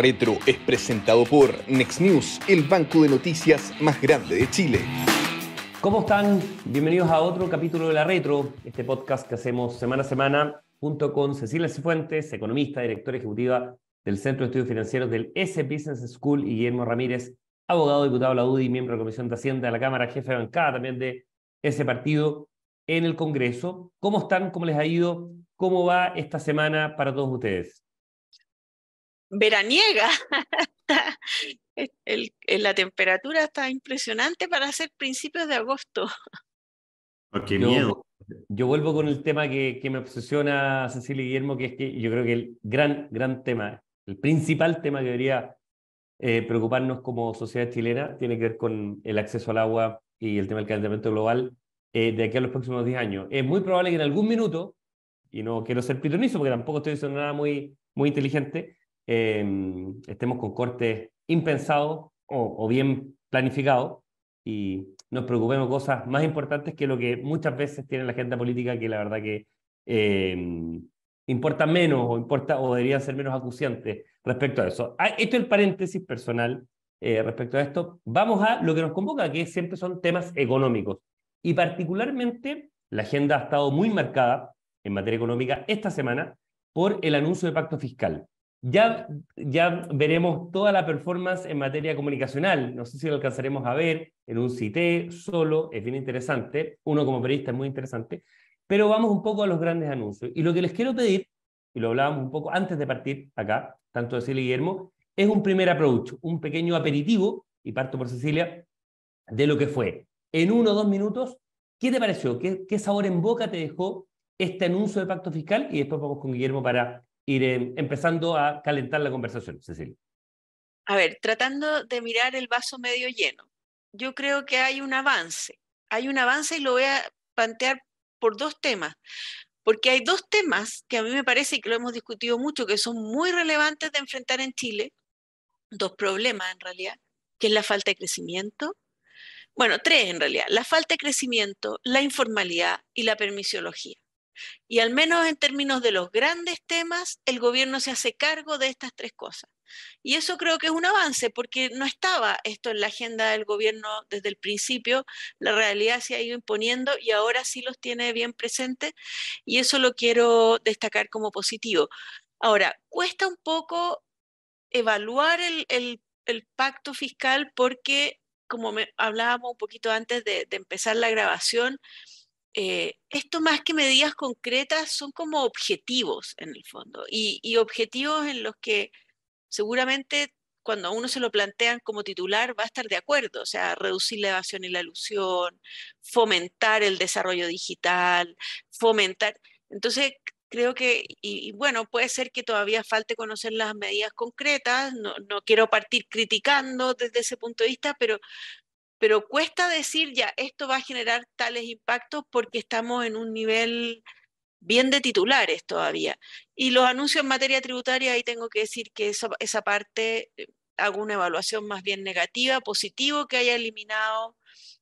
Retro es presentado por Next News, el banco de noticias más grande de Chile. ¿Cómo están? Bienvenidos a otro capítulo de La Retro, este podcast que hacemos semana a semana junto con Cecilia Cifuentes, economista, directora ejecutiva del Centro de Estudios Financieros del S Business School, y Guillermo Ramírez, abogado, diputado de la UDI, miembro de la Comisión de Hacienda de la Cámara, jefe de bancada también de ese partido en el Congreso. ¿Cómo están? ¿Cómo les ha ido? ¿Cómo va esta semana para todos ustedes? Veraniega. la temperatura está impresionante para ser principios de agosto. Oh, qué miedo. Yo vuelvo con el tema que, me obsesiona Cecilia Guillermo, que es que yo creo que el gran, gran tema, el principal tema que debería eh, preocuparnos como sociedad chilena tiene que ver con el acceso al agua y el tema del calentamiento global eh, de aquí a los próximos 10 años. Es muy probable que en algún minuto, y no quiero ser pitonizo porque tampoco estoy diciendo nada muy, muy inteligente, Em, estemos con cortes impensados o, bien planificados y nos preocupemos cosas más importantes que lo que muchas veces tiene la agenda política, que la verdad que eh, importa menos o, importa, o deberían ser menos acuciantes respecto a eso. Ah, esto es el paréntesis personal eh, respecto a esto. Vamos a lo que nos convoca, que siempre son temas económicos. Y particularmente la agenda ha estado muy marcada en materia económica esta semana por el anuncio de pacto fiscal. Ya, veremos toda la performance en materia comunicacional. No sé si lo alcanzaremos a ver en un CITE solo, es bien interesante. Uno como periodista es muy interesante. Pero vamos un poco a los grandes anuncios. Y lo que les quiero pedir, y lo hablábamos un poco antes de partir acá, tanto Cecilia y Guillermo, es un primer approach, un pequeño aperitivo, y parto por Cecilia, de lo que fue. En uno o dos minutos, ¿qué te pareció? ¿Qué, ¿Qué sabor en boca te dejó este anuncio de pacto fiscal? Y después vamos con Guillermo para ir empezando a calentar la conversación, Cecilia. A ver, tratando de mirar el vaso medio lleno, yo creo que hay un avance. Hay un avance y lo voy a plantear por dos temas. Porque hay dos temas que a mí me parece y que lo hemos discutido mucho, que son muy relevantes de enfrentar en Chile. Dos problemas en realidad, que es la falta de crecimiento. Bueno, tres en realidad. La falta de crecimiento, la informalidad y la permisiología. Y al menos en términos de los grandes temas, el gobierno se hace cargo de estas tres cosas. Y eso creo que es un avance, porque no estaba esto en la agenda del gobierno desde el principio, la realidad se ha ido imponiendo y ahora sí los tiene bien presentes y eso lo quiero destacar como positivo. Ahora, cuesta un poco evaluar el, pacto fiscal porque, como hablábamos un poquito antes de empezar la grabación, eh, esto más que medidas concretas son como objetivos en el fondo y, objetivos en los que seguramente cuando uno se lo plantean como titular va a estar de acuerdo, o sea, reducir la evasión y la ilusión, fomentar el desarrollo digital, fomentar. Entonces, creo que, y, bueno, puede ser que todavía falte conocer las medidas concretas, no, no quiero partir criticando desde ese punto de vista, pero pero cuesta decir ya, esto va a generar tales impactos porque estamos en un nivel bien de titulares todavía. Y los anuncios en materia tributaria, ahí tengo que decir que esa, parte eh, hago una evaluación más bien negativa, positivo que haya eliminado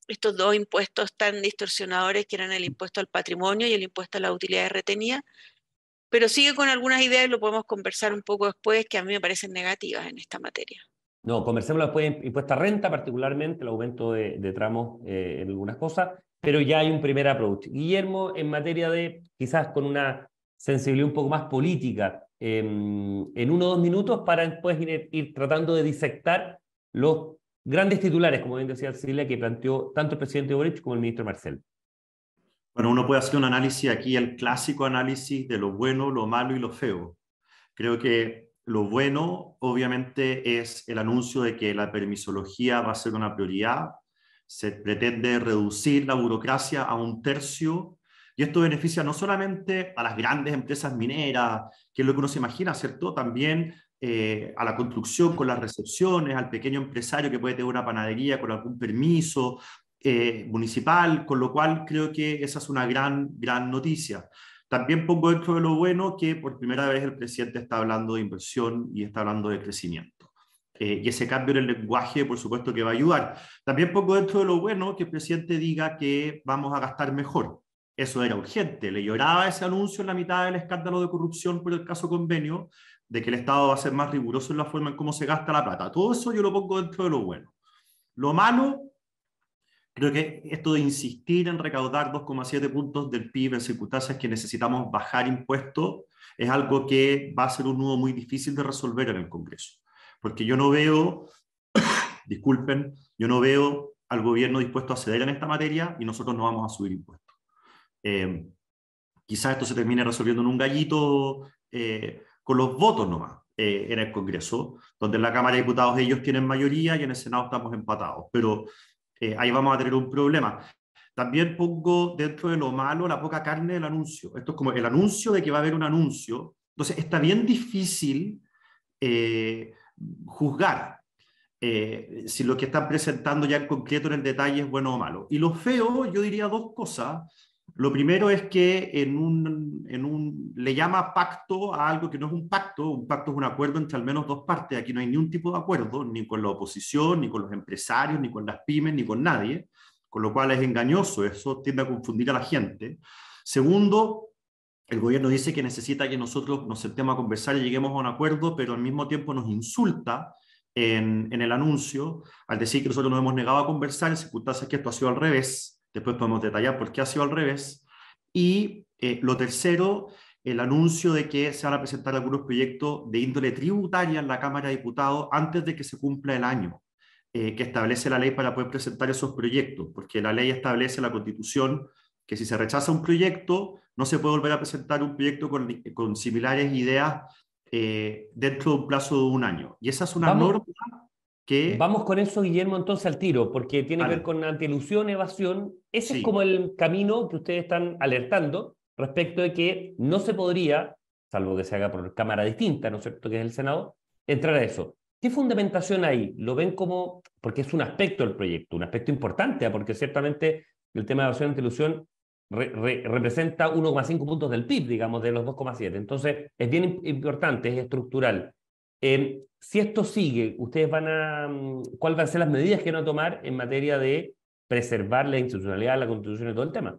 estos dos impuestos tan distorsionadores que eran el impuesto al patrimonio y el impuesto a la utilidad retenida, pero sigue con algunas ideas y lo podemos conversar un poco después que a mí me parecen negativas en esta materia. No, conversemos después de impuesta renta, particularmente el aumento de, tramos eh, en algunas cosas, pero ya hay un primer approach. Guillermo, en materia de, quizás con una sensibilidad un poco más política, em, en uno o dos minutos para después ir, tratando de disectar los grandes titulares, como bien decía Cecilia, que planteó tanto el presidente Boric como el ministro Marcel. Bueno, uno puede hacer un análisis aquí, el clásico análisis de lo bueno, lo malo y lo feo. Creo que lo bueno, obviamente, es el anuncio de que la permisología va a ser una prioridad. Se pretende reducir la burocracia a un tercio y esto beneficia no solamente a las grandes empresas mineras, que es lo que uno se imagina, ¿cierto? También eh, a la construcción con las recepciones, al pequeño empresario que puede tener una panadería con algún permiso eh, municipal, con lo cual creo que esa es una gran, gran noticia. También pongo dentro de lo bueno que por primera vez el presidente está hablando de inversión y está hablando de crecimiento. Eh, y ese cambio en el lenguaje, por supuesto, que va a ayudar. También pongo dentro de lo bueno que el presidente diga que vamos a gastar mejor. Eso era urgente. Le lloraba ese anuncio en la mitad del escándalo de corrupción por el caso convenio, de que el Estado va a ser más riguroso en la forma en cómo se gasta la plata. Todo eso yo lo pongo dentro de lo bueno. Lo malo, creo que esto de insistir en recaudar 2,7 puntos del PIB en circunstancias que necesitamos bajar impuestos es algo que va a ser un nudo muy difícil de resolver en el Congreso. Porque yo no veo, disculpen, yo no veo al gobierno dispuesto a ceder en esta materia y nosotros no vamos a subir impuestos. Eh, quizás esto se termine resolviendo en un gallito eh, con los votos nomás eh, en el Congreso, donde en la Cámara de Diputados ellos tienen mayoría y en el Senado estamos empatados. Pero eh, ahí vamos a tener un problema. También pongo dentro de lo malo la poca carne del anuncio. Esto es como el anuncio de que va a haber un anuncio. Entonces, está bien difícil juzgar si lo que están presentando ya en concreto en el detalle es bueno o malo. Y lo feo, yo diría dos cosas. Lo primero es que en un, en un, le llama pacto a algo que no es un pacto, un pacto es un acuerdo entre al menos dos partes, aquí no hay ni un tipo de acuerdo, ni con la oposición, ni con los empresarios, ni con las pymes, ni con nadie, con lo cual es engañoso, eso tiende a confundir a la gente. Segundo, el gobierno dice que necesita que nosotros nos sentemos a conversar y lleguemos a un acuerdo, pero al mismo tiempo nos insulta en, en el anuncio al decir que nosotros nos hemos negado a conversar en circunstancias que esto ha sido al revés Después podemos detallar por qué ha sido al revés. Y eh, lo tercero, el anuncio de que se van a presentar algunos proyectos de índole tributaria en la Cámara de Diputados antes de que se cumpla el año eh, que establece la ley para poder presentar esos proyectos, porque la ley establece la Constitución que si se rechaza un proyecto, no se puede volver a presentar un proyecto con, con similares ideas eh, dentro de un plazo de un año. Y esa es una norma Vamos con eso, Guillermo, entonces al tiro, porque tiene que ver con antielusión, evasión. Ese es como el camino que ustedes están alertando respecto de que no se podría, salvo que se haga por cámara distinta, ¿no es cierto?, que es el Senado, entrar a eso. ¿Qué fundamentación hay? ¿Lo ven como, porque es un aspecto del proyecto, un aspecto importante, ¿ah? porque ciertamente el tema de evasión y antielusión representa 1,5 puntos del PIB, digamos, de los 2,7. Entonces, es bien importante, es estructural. Si esto sigue, ¿ustedes van a, mm, cuáles van a ser las medidas que van a tomar en materia de preservar la institucionalidad, la constitución y todo el tema?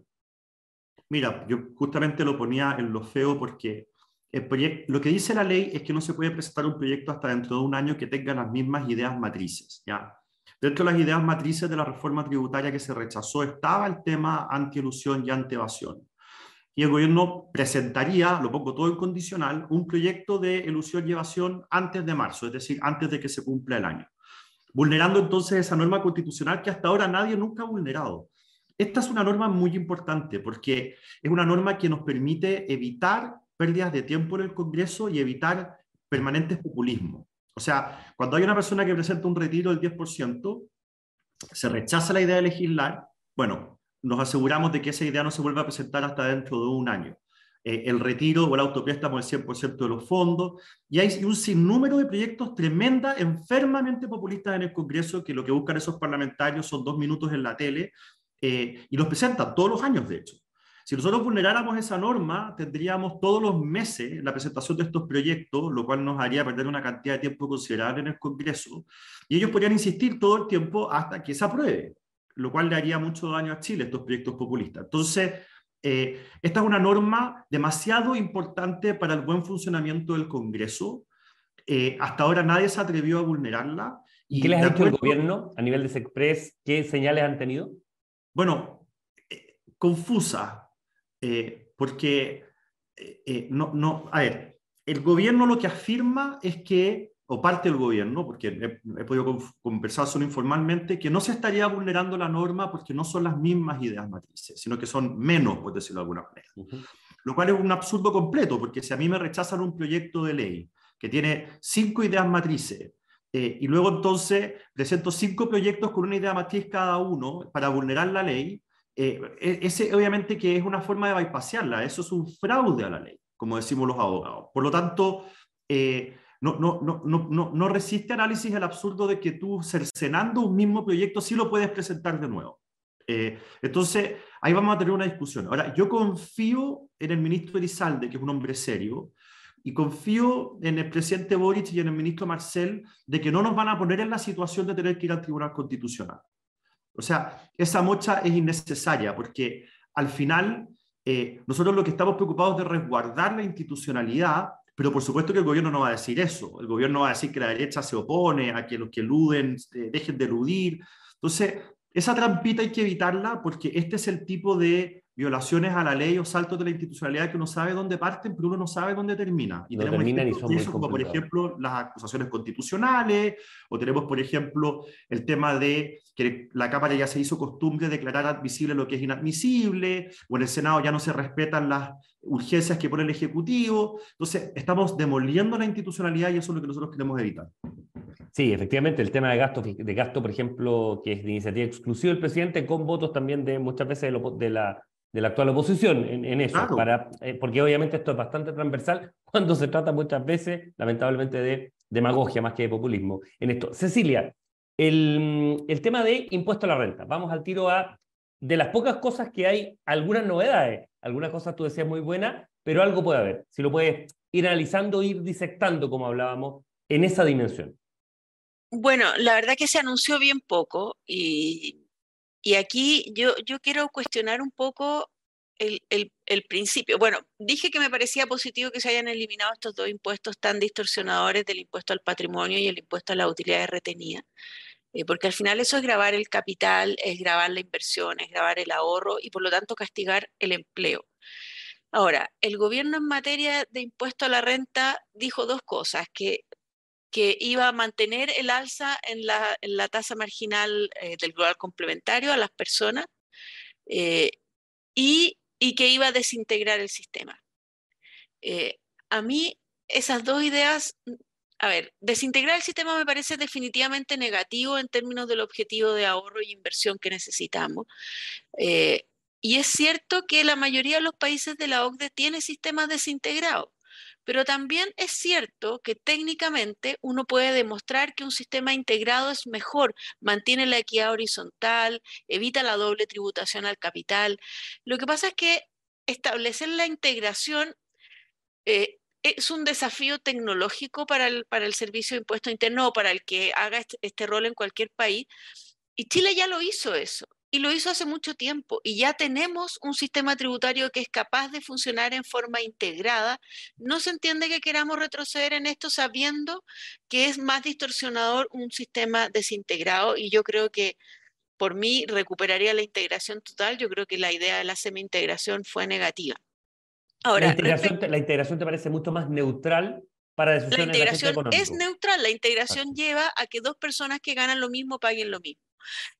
Mira, yo justamente lo ponía en lo feo porque el lo que dice la ley es que no se puede presentar un proyecto hasta dentro de un año que tenga las mismas ideas matrices. ¿ya? Dentro de las ideas matrices de la reforma tributaria que se rechazó estaba el tema anti-elusión y anti-evasión y el gobierno presentaría, lo pongo todo en condicional, un proyecto de elusión y evasión antes de marzo, es decir, antes de que se cumpla el año, vulnerando entonces esa norma constitucional que hasta ahora nadie nunca ha vulnerado. Esta es una norma muy importante porque es una norma que nos permite evitar pérdidas de tiempo en el Congreso y evitar permanentes populismos. O sea, cuando hay una persona que presenta un retiro del 10%, se rechaza la idea de legislar, bueno, nos aseguramos de que esa idea no se vuelva a presentar hasta dentro de un año. Eh, el retiro o el autopréstamo del 100% de los fondos, y hay un sinnúmero de proyectos tremenda, enfermamente populistas en el Congreso, que lo que buscan esos parlamentarios son dos minutos en la tele, eh, y los presentan todos los años, de hecho. Si nosotros vulneráramos esa norma, tendríamos todos los meses la presentación de estos proyectos, lo cual nos haría perder una cantidad de tiempo considerable en el Congreso, y ellos podrían insistir todo el tiempo hasta que se apruebe lo cual le haría mucho daño a Chile, estos proyectos populistas. Entonces, eh, esta es una norma demasiado importante para el buen funcionamiento del Congreso. Eh, hasta ahora nadie se atrevió a vulnerarla. Y ¿Qué les ha dicho el gobierno a nivel de SECPRES? ¿Qué señales han tenido? Bueno, eh, confusa, porque no, no, a ver, el gobierno lo que afirma es que o parte del gobierno, porque he, podido conversar solo informalmente, que no se estaría vulnerando la norma porque no son las mismas ideas matrices, sino que son menos, por decirlo de alguna manera. Lo cual es un absurdo completo, porque si a mí me rechazan un proyecto de ley que tiene cinco ideas matrices, eh, y luego entonces presento cinco proyectos con una idea matriz cada uno para vulnerar la ley, eh, e, ese obviamente que es una forma de bypassarla, eso es un fraude a la ley, como decimos los abogados. Por lo tanto, eh, no, no, no, no, no resiste análisis el absurdo de que tú cercenando un mismo proyecto sí lo puedes presentar de nuevo. Eh, entonces, ahí vamos a tener una discusión. Ahora, yo confío en el ministro Elizalde, que es un hombre serio, y confío en el presidente Boric y en el ministro Marcel de que no nos van a poner en la situación de tener que ir al Tribunal Constitucional. O sea, esa mocha es innecesaria porque al final eh, nosotros lo que estamos preocupados de resguardar la institucionalidad Pero por supuesto que el gobierno no va a decir eso. El gobierno va a decir que la derecha se opone a que los que eluden eh, dejen de eludir. Entonces, esa trampita hay que evitarla porque este es el tipo de violaciones a la ley o saltos de la institucionalidad que uno sabe dónde parten, pero uno no sabe dónde termina. Y tenemos eso, como por ejemplo las acusaciones constitucionales, o tenemos por ejemplo el tema de que la Cámara ya se hizo costumbre de declarar admisible lo que es inadmisible, o en el Senado ya no se respetan las urgencias que pone el Ejecutivo. Entonces, estamos demoliendo la institucionalidad y eso es lo que nosotros queremos evitar. Sí, efectivamente, el tema de gasto, de gasto, por ejemplo, que es de iniciativa exclusiva del presidente, con votos también de muchas veces de, la, de la actual oposición en, eso, para, eh, porque obviamente esto es bastante transversal cuando se trata muchas veces, lamentablemente, de demagogia más que de populismo en esto. Cecilia, el, el tema de impuesto a la renta. Vamos al tiro a, de las pocas cosas que hay, algunas novedades. Algunas cosas tú decías muy buenas, pero algo puede haber. Si lo puedes ir analizando, ir disectando, como hablábamos, en esa dimensión. Bueno, la verdad que se anunció bien poco y, aquí yo, yo quiero cuestionar un poco el, el, principio. Bueno, dije que me parecía positivo que se hayan eliminado estos dos impuestos tan distorsionadores del impuesto al patrimonio y el impuesto a la utilidad retenida, eh, porque al final eso es grabar el capital, es grabar la inversión, es grabar el ahorro y por lo tanto castigar el empleo. Ahora, el gobierno en materia de impuesto a la renta dijo dos cosas, que que iba a mantener el alza en la, tasa marginal eh, del global complementario a las personas eh, y, que iba a desintegrar el sistema. Eh, a mí esas dos ideas, a ver, desintegrar el sistema me parece definitivamente negativo en términos del objetivo de ahorro y inversión que necesitamos. y es cierto que la mayoría de los países de la OCDE tiene sistemas desintegrados. Pero también es cierto que técnicamente uno puede demostrar que un sistema integrado es mejor, mantiene la equidad horizontal, evita la doble tributación al capital. Lo que pasa es que establecer la integración eh, es un desafío tecnológico para el, para el Servicio de Impuesto Interno o para el que haga este, este rol en cualquier país. Y Chile ya lo hizo eso y lo hizo hace mucho tiempo y ya tenemos un sistema tributario que es capaz de funcionar en forma integrada. No se entiende que queramos retroceder en esto sabiendo que es más distorsionador un sistema desintegrado y yo creo que por mí recuperaría la integración total. Yo creo que la idea de la semi-integración fue negativa. Ahora, la integración, la integración te parece mucho más neutral para decisiones La integración es neutral. La integración lleva a que dos personas que ganan lo mismo paguen lo mismo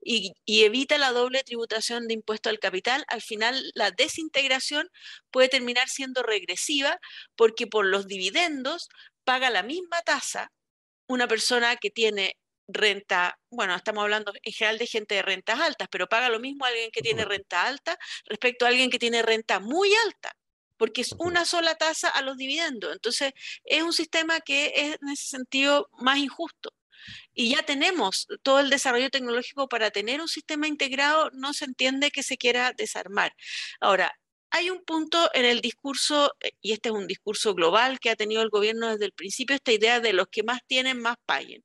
y, evita la doble tributación de impuesto al capital, al final la desintegración puede terminar siendo regresiva porque por los dividendos paga la misma tasa una persona que tiene renta, bueno, estamos hablando en general de gente de rentas altas, pero paga lo mismo alguien que tiene renta alta respecto a alguien que tiene renta muy alta, porque es una sola tasa a los dividendos. Entonces, es un sistema que es en ese sentido más injusto y ya tenemos todo el desarrollo tecnológico para tener un sistema integrado, no se entiende que se quiera desarmar. Ahora, hay un punto en el discurso, eh, y este es un discurso global que ha tenido el gobierno desde el principio, esta idea de los que más tienen, más paguen.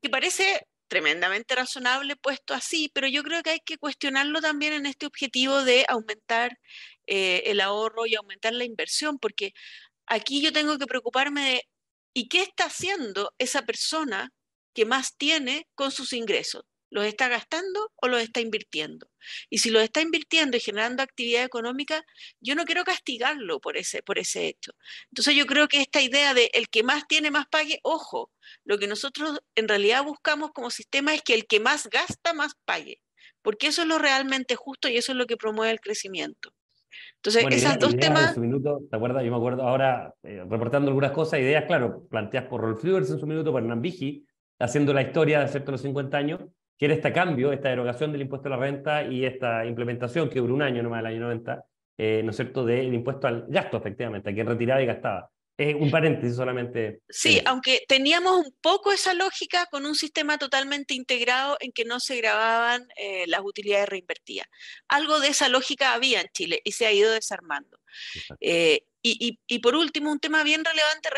Que parece tremendamente razonable puesto así, pero yo creo que hay que cuestionarlo también en este objetivo de aumentar eh, el ahorro y aumentar la inversión, porque aquí yo tengo que preocuparme de ¿Y qué está haciendo esa persona que más tiene con sus ingresos? ¿Los está gastando o los está invirtiendo? Y si los está invirtiendo y generando actividad económica, yo no quiero castigarlo por ese, por ese hecho. Entonces yo creo que esta idea de el que más tiene, más pague, ojo, lo que nosotros en realidad buscamos como sistema es que el que más gasta, más pague, porque eso es lo realmente justo y eso es lo que promueve el crecimiento. Entonces, esas dos temas... En su minuto, ¿te acuerdas? Yo me acuerdo ahora, eh, reportando algunas cosas, ideas, claro, planteadas por Rolf Flivers en su minuto, por Hernán Vigi, haciendo la historia de los 50 años, que era este cambio, esta derogación del impuesto a la renta y esta implementación que duró un año nomás, el año 90, eh, ¿no es cierto?, del impuesto al gasto, efectivamente, a quien retiraba y gastaba un paréntesis solamente. Sí, aunque teníamos un poco esa lógica con un sistema totalmente integrado en que no se grababan eh, las utilidades reinvertidas. Algo de esa lógica había en Chile y se ha ido desarmando. Eh, y, por último, un tema bien relevante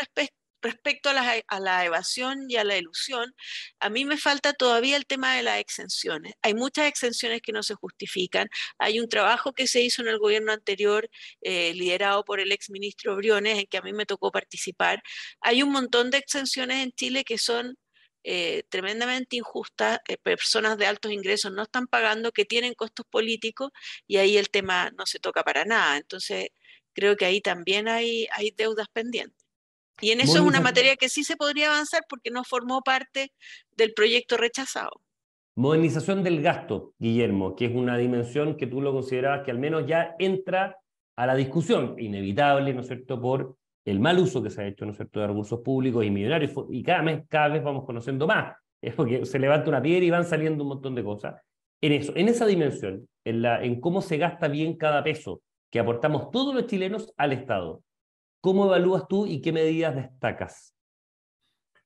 respecto a la, evasión y a la ilusión, a mí me falta todavía el tema de las exenciones. Hay muchas exenciones que no se justifican. Hay un trabajo que se hizo en el gobierno anterior, eh, liderado por el exministro Briones, en que a mí me tocó participar. Hay un montón de exenciones en Chile que son eh, tremendamente injustas, eh, personas de altos ingresos no están pagando, que tienen costos políticos y ahí el tema no se toca para nada. Entonces, creo que ahí también hay deudas pendientes. Y en eso es una materia que sí se podría avanzar porque no formó parte del proyecto rechazado. Modernización del gasto, Guillermo, que es una dimensión que tú lo considerabas que al menos ya entra a la discusión, inevitable, ¿no es cierto?, por el mal uso que se ha hecho, ¿no es cierto?, de recursos públicos y millonarios, y cada mes, cada vez vamos conociendo más. Es porque se levanta una piedra y van saliendo un montón de cosas. En eso, en esa dimensión, en, la, en cómo se gasta bien cada peso que aportamos todos los chilenos al Estado, ¿Cómo evalúas tú y qué medidas destacas?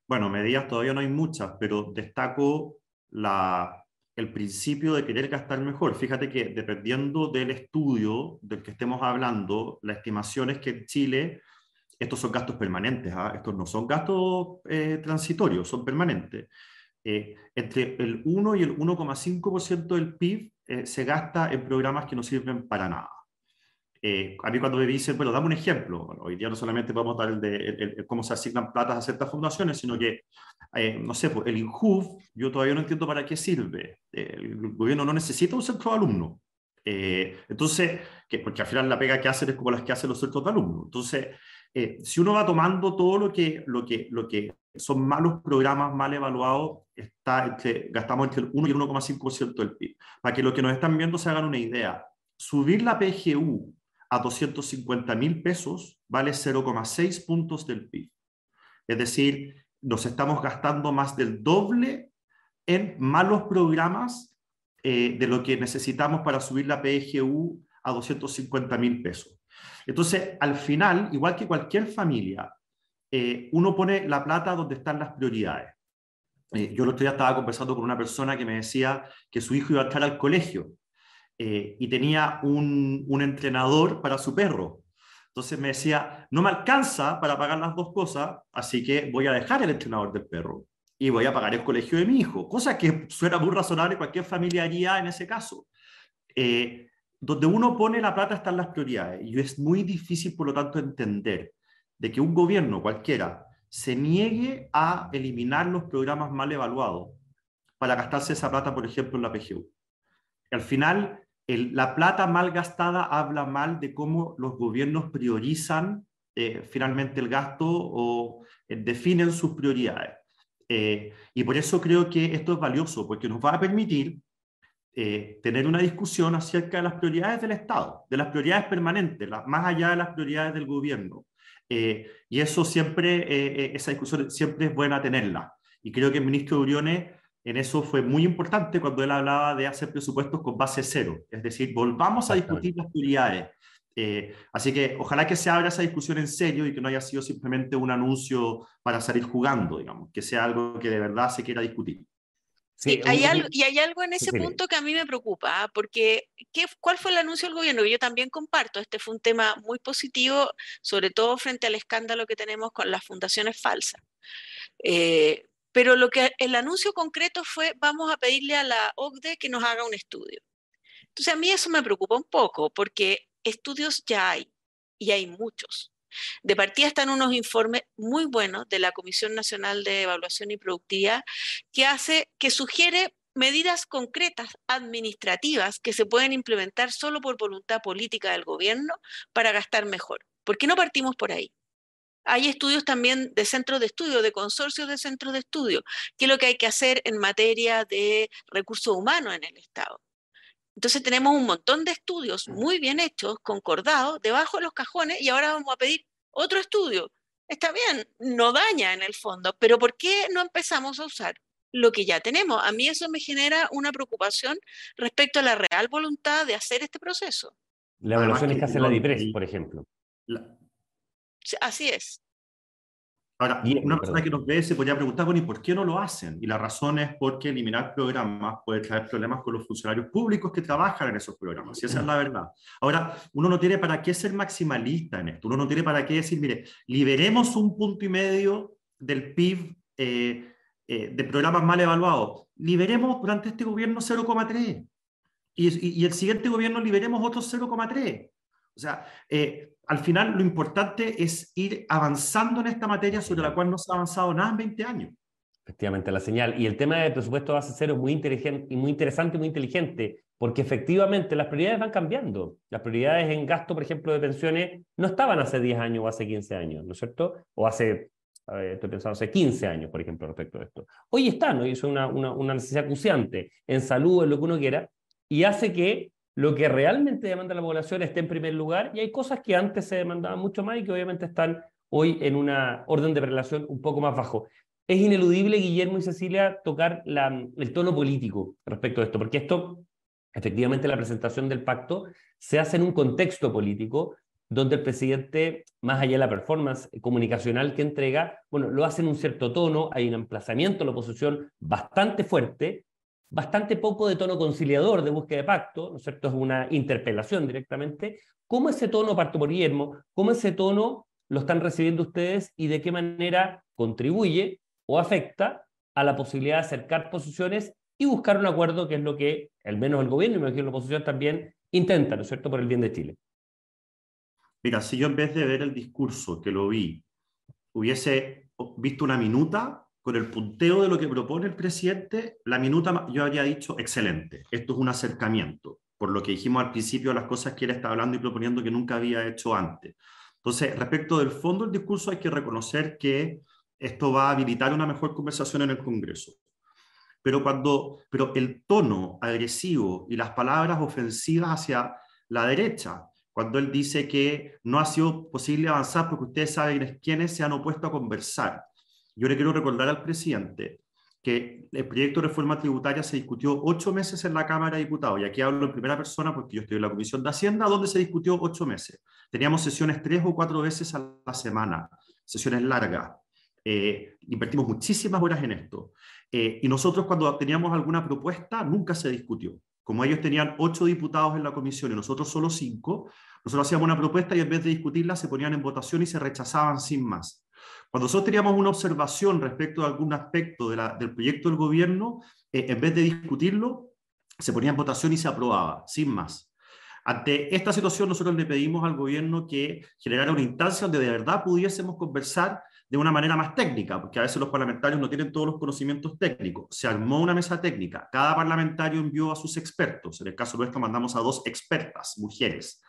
Bueno, medidas todavía no hay muchas, pero destaco el principio de querer gastar mejor. Fíjate que dependiendo del estudio del que estemos hablando, la estimación es que en Chile estos son gastos permanentes, ¿ah? estos no son gastos eh, transitorios, son permanentes. Eh, entre el 1 y el 1,5% del PIB eh, se gasta en programas que no sirven para nada. Eh, a mí cuando me dicen, bueno, dame un ejemplo, hoy día no solamente podemos dar el de cómo se asignan platas a ciertas fundaciones, sino que, eh, no sé, pues, el INJUV, yo todavía no entiendo para qué sirve. el gobierno no necesita un centro de alumnos. Eh, entonces, que, porque al final la pega que hacen es como las que hacen los centros de alumnos. Entonces, si uno va tomando todo lo que, lo que, lo que son malos programas mal evaluados, está entre, gastamos entre el 1 y el 1,5% del PIB. Para que los que nos están viendo se hagan una idea, subir la PGU a 250 mil pesos vale 0,6 puntos del PIB. Es decir, nos estamos gastando más del doble en malos programas eh, de lo que necesitamos para subir la PGU a 250 mil pesos. Entonces, al final, igual que cualquier familia, eh, uno pone la plata donde están las prioridades. Eh, yo el otro día estaba conversando con una persona que me decía que su hijo iba a entrar al colegio eh, y tenía un, un, entrenador para su perro. Entonces me decía, no me alcanza para pagar las dos cosas, así que voy a dejar el entrenador del perro y voy a pagar el colegio de mi hijo, cosa que suena muy razonable, cualquier familia haría en ese caso. Eh, donde uno pone la plata están las prioridades y es muy difícil, por lo tanto, entender de que un gobierno cualquiera se niegue a eliminar los programas mal evaluados para gastarse esa plata, por ejemplo, en la PGU. Al final, la plata mal gastada habla mal de cómo los gobiernos priorizan eh, finalmente el gasto o eh, definen sus prioridades. Eh, y por eso creo que esto es valioso, porque nos va a permitir tener una discusión acerca de las prioridades del Estado, de las prioridades permanentes, más allá de las prioridades del gobierno. y eso siempre, esa discusión siempre es buena tenerla. Y creo que el ministro Uriones en eso fue muy importante cuando él hablaba de hacer presupuestos con base cero, es decir, volvamos a discutir las prioridades. Eh, así que ojalá que se abra esa discusión en serio y que no haya sido simplemente un anuncio para salir jugando, digamos, que sea algo que de verdad se quiera discutir. Sí, hay algo, y hay algo en ese punto que a mí me preocupa, ¿ah? porque ¿qué, ¿cuál fue el anuncio del gobierno? Yo también comparto, este fue un tema muy positivo, sobre todo frente al escándalo que tenemos con las fundaciones falsas. Eh, pero lo que el anuncio concreto fue, vamos a pedirle a la OCDE que nos haga un estudio. Entonces a mí eso me preocupa un poco, porque estudios ya hay, y hay muchos. De partida están unos informes muy buenos de la Comisión Nacional de Evaluación y Productividad que hace, que sugiere medidas concretas administrativas que se pueden implementar solo por voluntad política del gobierno para gastar mejor. ¿Por qué no partimos por ahí? Hay estudios también de centros de estudio, de consorcios de centros de estudio, qué es lo que hay que hacer en materia de recursos humanos en el Estado. Entonces tenemos un montón de estudios muy bien hechos, concordados, debajo de los cajones y ahora vamos a pedir otro estudio. Está bien, no daña en el fondo, pero ¿por qué no empezamos a usar lo que ya tenemos? A mí eso me genera una preocupación respecto a la real voluntad de hacer este proceso. La evaluación es que hace la DIPRES, por ejemplo. Así es. Ahora, una persona que nos ve se podría preguntar, bueno, ¿y por qué no lo hacen? Y la razón es porque eliminar programas puede traer problemas con los funcionarios públicos que trabajan en esos programas, y esa es la verdad. Ahora, uno no tiene para qué ser maximalista en esto, uno no tiene para qué decir, mire, liberemos un punto y medio del PIB eh, eh, de programas mal evaluados, liberemos durante este gobierno 0,3 y, y, el siguiente gobierno liberemos otros 0,3. O sea, eh, al final lo importante es ir avanzando en esta materia sobre la cual no se ha avanzado nada en 20 años. Efectivamente, la señal. Y el tema del presupuesto base cero es muy, inteligente, muy interesante y muy inteligente, porque efectivamente las prioridades van cambiando. Las prioridades en gasto, por ejemplo, de pensiones no estaban hace 10 años o hace 15 años, ¿no es cierto? O hace, estoy pensando, hace 15 años, por ejemplo, respecto a esto. Hoy están, ¿no? Y es una, una, una necesidad acuciante en salud, en lo que uno quiera, y hace que lo que realmente demanda la población esté en primer lugar y hay cosas que antes se demandaban mucho más y que obviamente están hoy en una orden de relación un poco más bajo. Es ineludible, Guillermo y Cecilia, tocar el tono político respecto a esto, porque esto, efectivamente, la presentación del pacto se hace en un contexto político donde el presidente, más allá de la performance comunicacional que entrega, bueno, lo hace en un cierto tono, hay un emplazamiento a la oposición bastante fuerte, bastante poco de tono conciliador de búsqueda de pacto, ¿no es cierto? Es una interpelación directamente. ¿Cómo ese tono, parto por Guillermo, cómo ese tono lo están recibiendo ustedes y de qué manera contribuye o afecta a la posibilidad de acercar posiciones y buscar un acuerdo, que es lo que al menos el gobierno y me imagino la oposición también intenta, ¿no es cierto?, por el bien de Chile. Mira, si yo en vez de ver el discurso que lo vi, hubiese visto una minuta, con el punteo de lo que propone el presidente, la minuta yo habría dicho excelente. Esto es un acercamiento, por lo que dijimos al principio, las cosas que él está hablando y proponiendo que nunca había hecho antes. Entonces, respecto del fondo del discurso, hay que reconocer que esto va a habilitar una mejor conversación en el Congreso. Pero, cuando, pero el tono agresivo y las palabras ofensivas hacia la derecha, cuando él dice que no ha sido posible avanzar porque ustedes saben quiénes se han opuesto a conversar, yo le quiero recordar al presidente que el proyecto de reforma tributaria se discutió ocho meses en la Cámara de Diputados, y aquí hablo en primera persona porque yo estoy en la Comisión de Hacienda, donde se discutió ocho meses. Teníamos sesiones tres o cuatro veces a la semana, sesiones largas. Eh, invertimos muchísimas horas en esto. Eh, y nosotros cuando teníamos alguna propuesta, nunca se discutió. Como ellos tenían ocho diputados en la comisión y nosotros solo cinco, nosotros hacíamos una propuesta y en vez de discutirla se ponían en votación y se rechazaban sin más. Cuando nosotros teníamos una observación respecto a algún aspecto del proyecto del gobierno, eh, en vez de discutirlo, se ponía en votación y se aprobaba, sin más. Ante esta situación, nosotros le pedimos al gobierno que generara una instancia donde de verdad pudiésemos conversar de una manera más técnica, porque a veces los parlamentarios no tienen todos los conocimientos técnicos. Se armó una mesa técnica, cada parlamentario envió a sus expertos, en el caso nuestro mandamos a dos expertas, mujeres,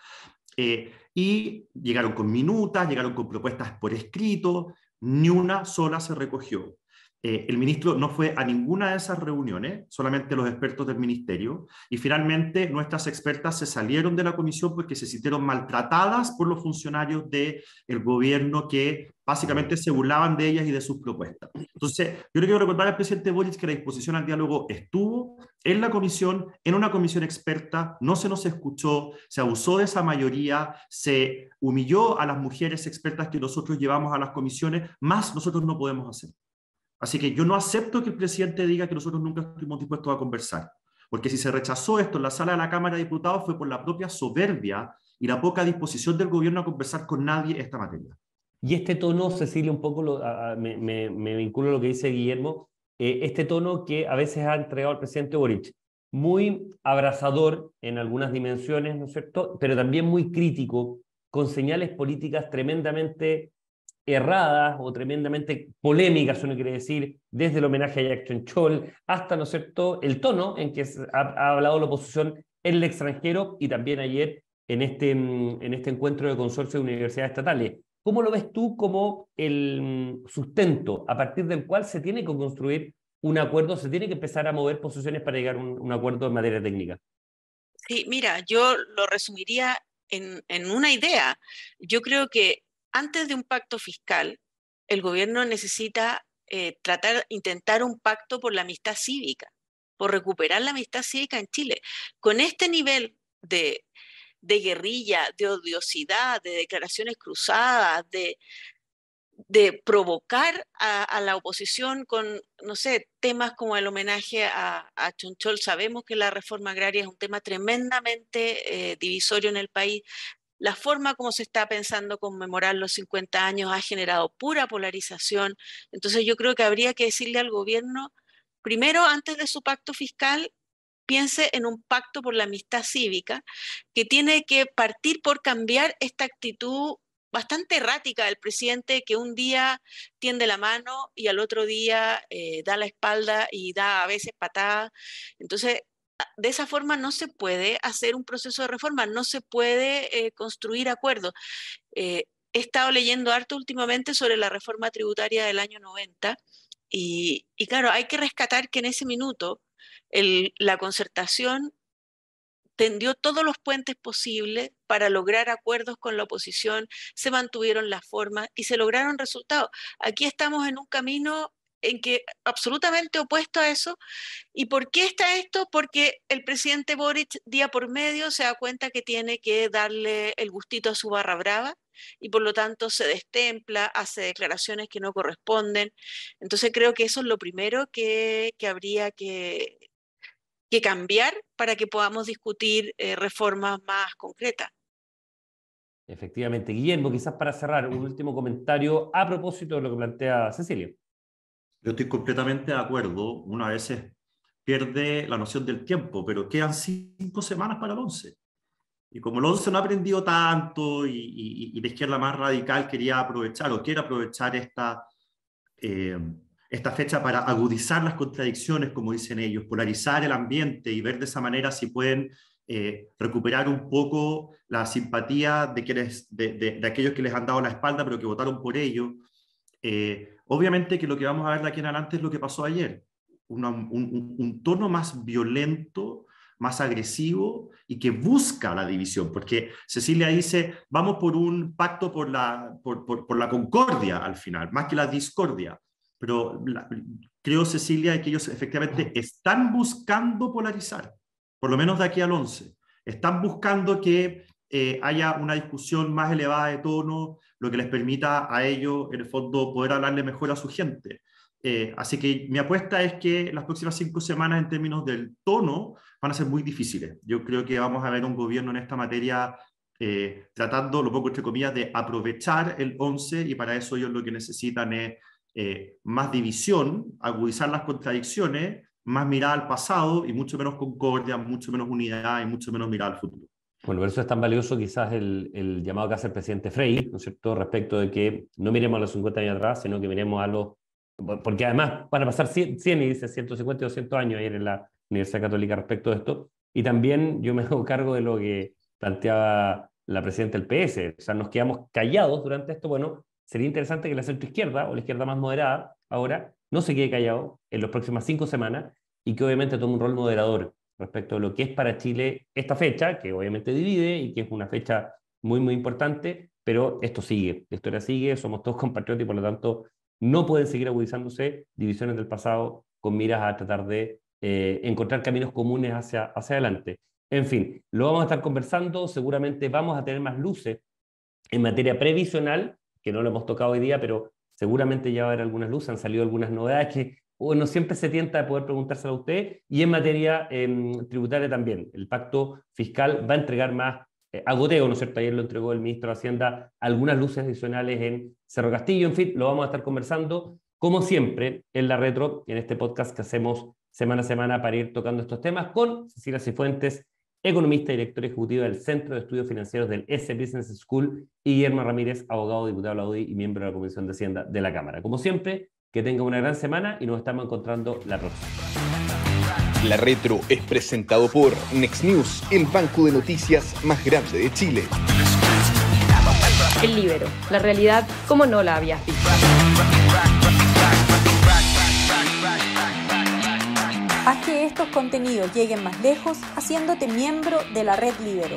eh, y llegaron con minutas, llegaron con propuestas por escrito, ni una sola se recogió. Eh, el ministro no fue a ninguna de esas reuniones, solamente los expertos del ministerio, y finalmente nuestras expertas se salieron de la comisión porque se sintieron maltratadas por los funcionarios del gobierno que básicamente se burlaban de ellas y de sus propuestas. Entonces, yo le quiero recordar al presidente Boric que la disposición al diálogo estuvo en la comisión, en una comisión experta, no se nos escuchó, se abusó de esa mayoría, se humilló a las mujeres expertas que nosotros llevamos a las comisiones, más nosotros no podemos hacer. Así que yo no acepto que el presidente diga que nosotros nunca estuvimos dispuestos a conversar, porque si se rechazó esto en la sala de la Cámara de Diputados fue por la propia soberbia y la poca disposición del gobierno a conversar con nadie esta materia. Y este tono, Cecilia, un poco me, vinculo a lo que dice Guillermo, eh, este tono que a veces ha entregado el presidente Boric, muy abrazador en algunas dimensiones, ¿no es cierto?, pero también muy crítico, con señales políticas tremendamente erradas o tremendamente polémicas, uno quiere decir, desde el homenaje a Jackson Chol hasta, ¿no es el tono en que ha, hablado la oposición en el extranjero y también ayer en este, mm, en este encuentro de consorcio de universidades estatales. ¿Cómo lo ves tú como el mm, sustento a partir del cual se tiene que construir un acuerdo, se tiene que empezar a mover posiciones para llegar a un, acuerdo en materia técnica? Sí, mira, yo lo resumiría en, en una idea. Yo creo que antes de un pacto fiscal, el gobierno necesita eh, tratar, intentar un pacto por la amistad cívica, por recuperar la amistad cívica en Chile. Con este nivel de, guerrilla, de odiosidad, de declaraciones cruzadas, de, provocar a, la oposición con, no sé, temas como el homenaje a, a, Chonchol. Sabemos que la reforma agraria es un tema tremendamente eh, divisorio en el país. La forma como se está pensando conmemorar los 50 años ha generado pura polarización. Entonces yo creo que habría que decirle al gobierno, primero, antes de su pacto fiscal, piense en un pacto por la amistad cívica que tiene que partir por cambiar esta actitud bastante errática del presidente que un día tiende la mano y al otro día eh, da la espalda y da a veces patadas. Entonces, de esa forma no se puede hacer un proceso de reforma, no se puede eh, construir acuerdos. Eh, he estado leyendo harto últimamente sobre la reforma tributaria del año 90 y, y claro, hay que rescatar que en ese minuto la concertación tendió todos los puentes posibles para lograr acuerdos con la oposición, se mantuvieron las formas y se lograron resultados. Aquí estamos en un camino en que absolutamente opuesto a eso. ¿Y por qué está esto? Porque el presidente Boric día por medio se da cuenta que tiene que darle el gustito a su barra brava y por lo tanto se destempla, hace declaraciones que no corresponden. Entonces creo que eso es lo primero que, que habría que, que cambiar para que podamos discutir eh, reformas más concretas. Efectivamente. Guillermo, quizás para cerrar, un último comentario a propósito de lo que plantea Cecilia. Yo estoy completamente de acuerdo. Una vez pierde la noción del tiempo, pero quedan cinco semanas para el 11. Y como el 11 no ha aprendido tanto y, y, la izquierda más radical quería aprovechar o quiere aprovechar esta, eh, esta fecha para agudizar las contradicciones, como dicen ellos, polarizar el ambiente y ver de esa manera si pueden eh, recuperar un poco la simpatía de, quienes, de, aquellos que les han dado la espalda, pero que votaron por ello. Eh, obviamente que lo que vamos a ver de aquí en adelante es lo que pasó ayer, un, tono más violento, más agresivo y que busca la división, porque Cecilia dice, vamos por un pacto por la, por, por la concordia al final, más que la discordia pero creo, Cecilia, que ellos efectivamente están buscando polarizar, por lo menos de aquí al 11. Están buscando que eh, haya una discusión más elevada de tono, lo que les permita a ellos, en el fondo, poder hablarle mejor a su gente. Eh, así que mi apuesta es que las próximas cinco semanas, en términos del tono, van a ser muy difíciles. Yo creo que vamos a ver un gobierno en esta materia eh, tratando, lo pongo entre comillas, de aprovechar el 11 y para eso ellos lo que necesitan es eh, más división, agudizar las contradicciones, más mirada al pasado y mucho menos concordia, mucho menos unidad y mucho menos mirada al futuro. Bueno, por eso es tan valioso quizás el, el, llamado que hace el presidente Frey, ¿no es cierto?, respecto de que no miremos a los 50 años atrás, sino que miremos a los... Porque además van a pasar 100, 100 y dice 150 y 200 años ayer en la Universidad Católica respecto de esto. Y también yo me hago cargo de lo que planteaba la presidenta del PS. O sea, nos quedamos callados durante esto. Bueno, sería interesante que la centroizquierda o la izquierda más moderada ahora no se quede callado en las próximas cinco semanas y que obviamente tome un rol moderador respecto a lo que es para Chile esta fecha, que obviamente divide y que es una fecha muy, muy importante, pero esto sigue, la historia sigue, somos todos compatriotas y por lo tanto no pueden seguir agudizándose divisiones del pasado con miras a tratar de eh, encontrar caminos comunes hacia, hacia adelante. En fin, lo vamos a estar conversando, seguramente vamos a tener más luces en materia previsional que no lo hemos tocado hoy día, pero seguramente ya va a haber algunas luces, han salido algunas novedades que uno siempre se tienta de poder preguntárselo a usted, y en materia em, tributaria también. El pacto fiscal va a entregar más eh, a goteo, ¿no es cierto? Ayer lo entregó el ministro de Hacienda algunas luces adicionales en Cerro Castillo, en fin, lo vamos a estar conversando, como siempre, en la retro, en este podcast que hacemos semana a semana para ir tocando estos temas con Cecilia Cifuentes, economista y director ejecutivo del Centro de Estudios Financieros del S Business School, y Guillermo Ramírez, abogado, diputado de la UDI y miembro de la Comisión de Hacienda de la Cámara. Como siempre, que tenga una gran semana y nos estamos encontrando la próxima. La Retro es presentado por Next News, el banco de noticias más grande de Chile. El Libero, la realidad como no la habías visto. Haz que estos contenidos lleguen más lejos haciéndote miembro de la red Libero.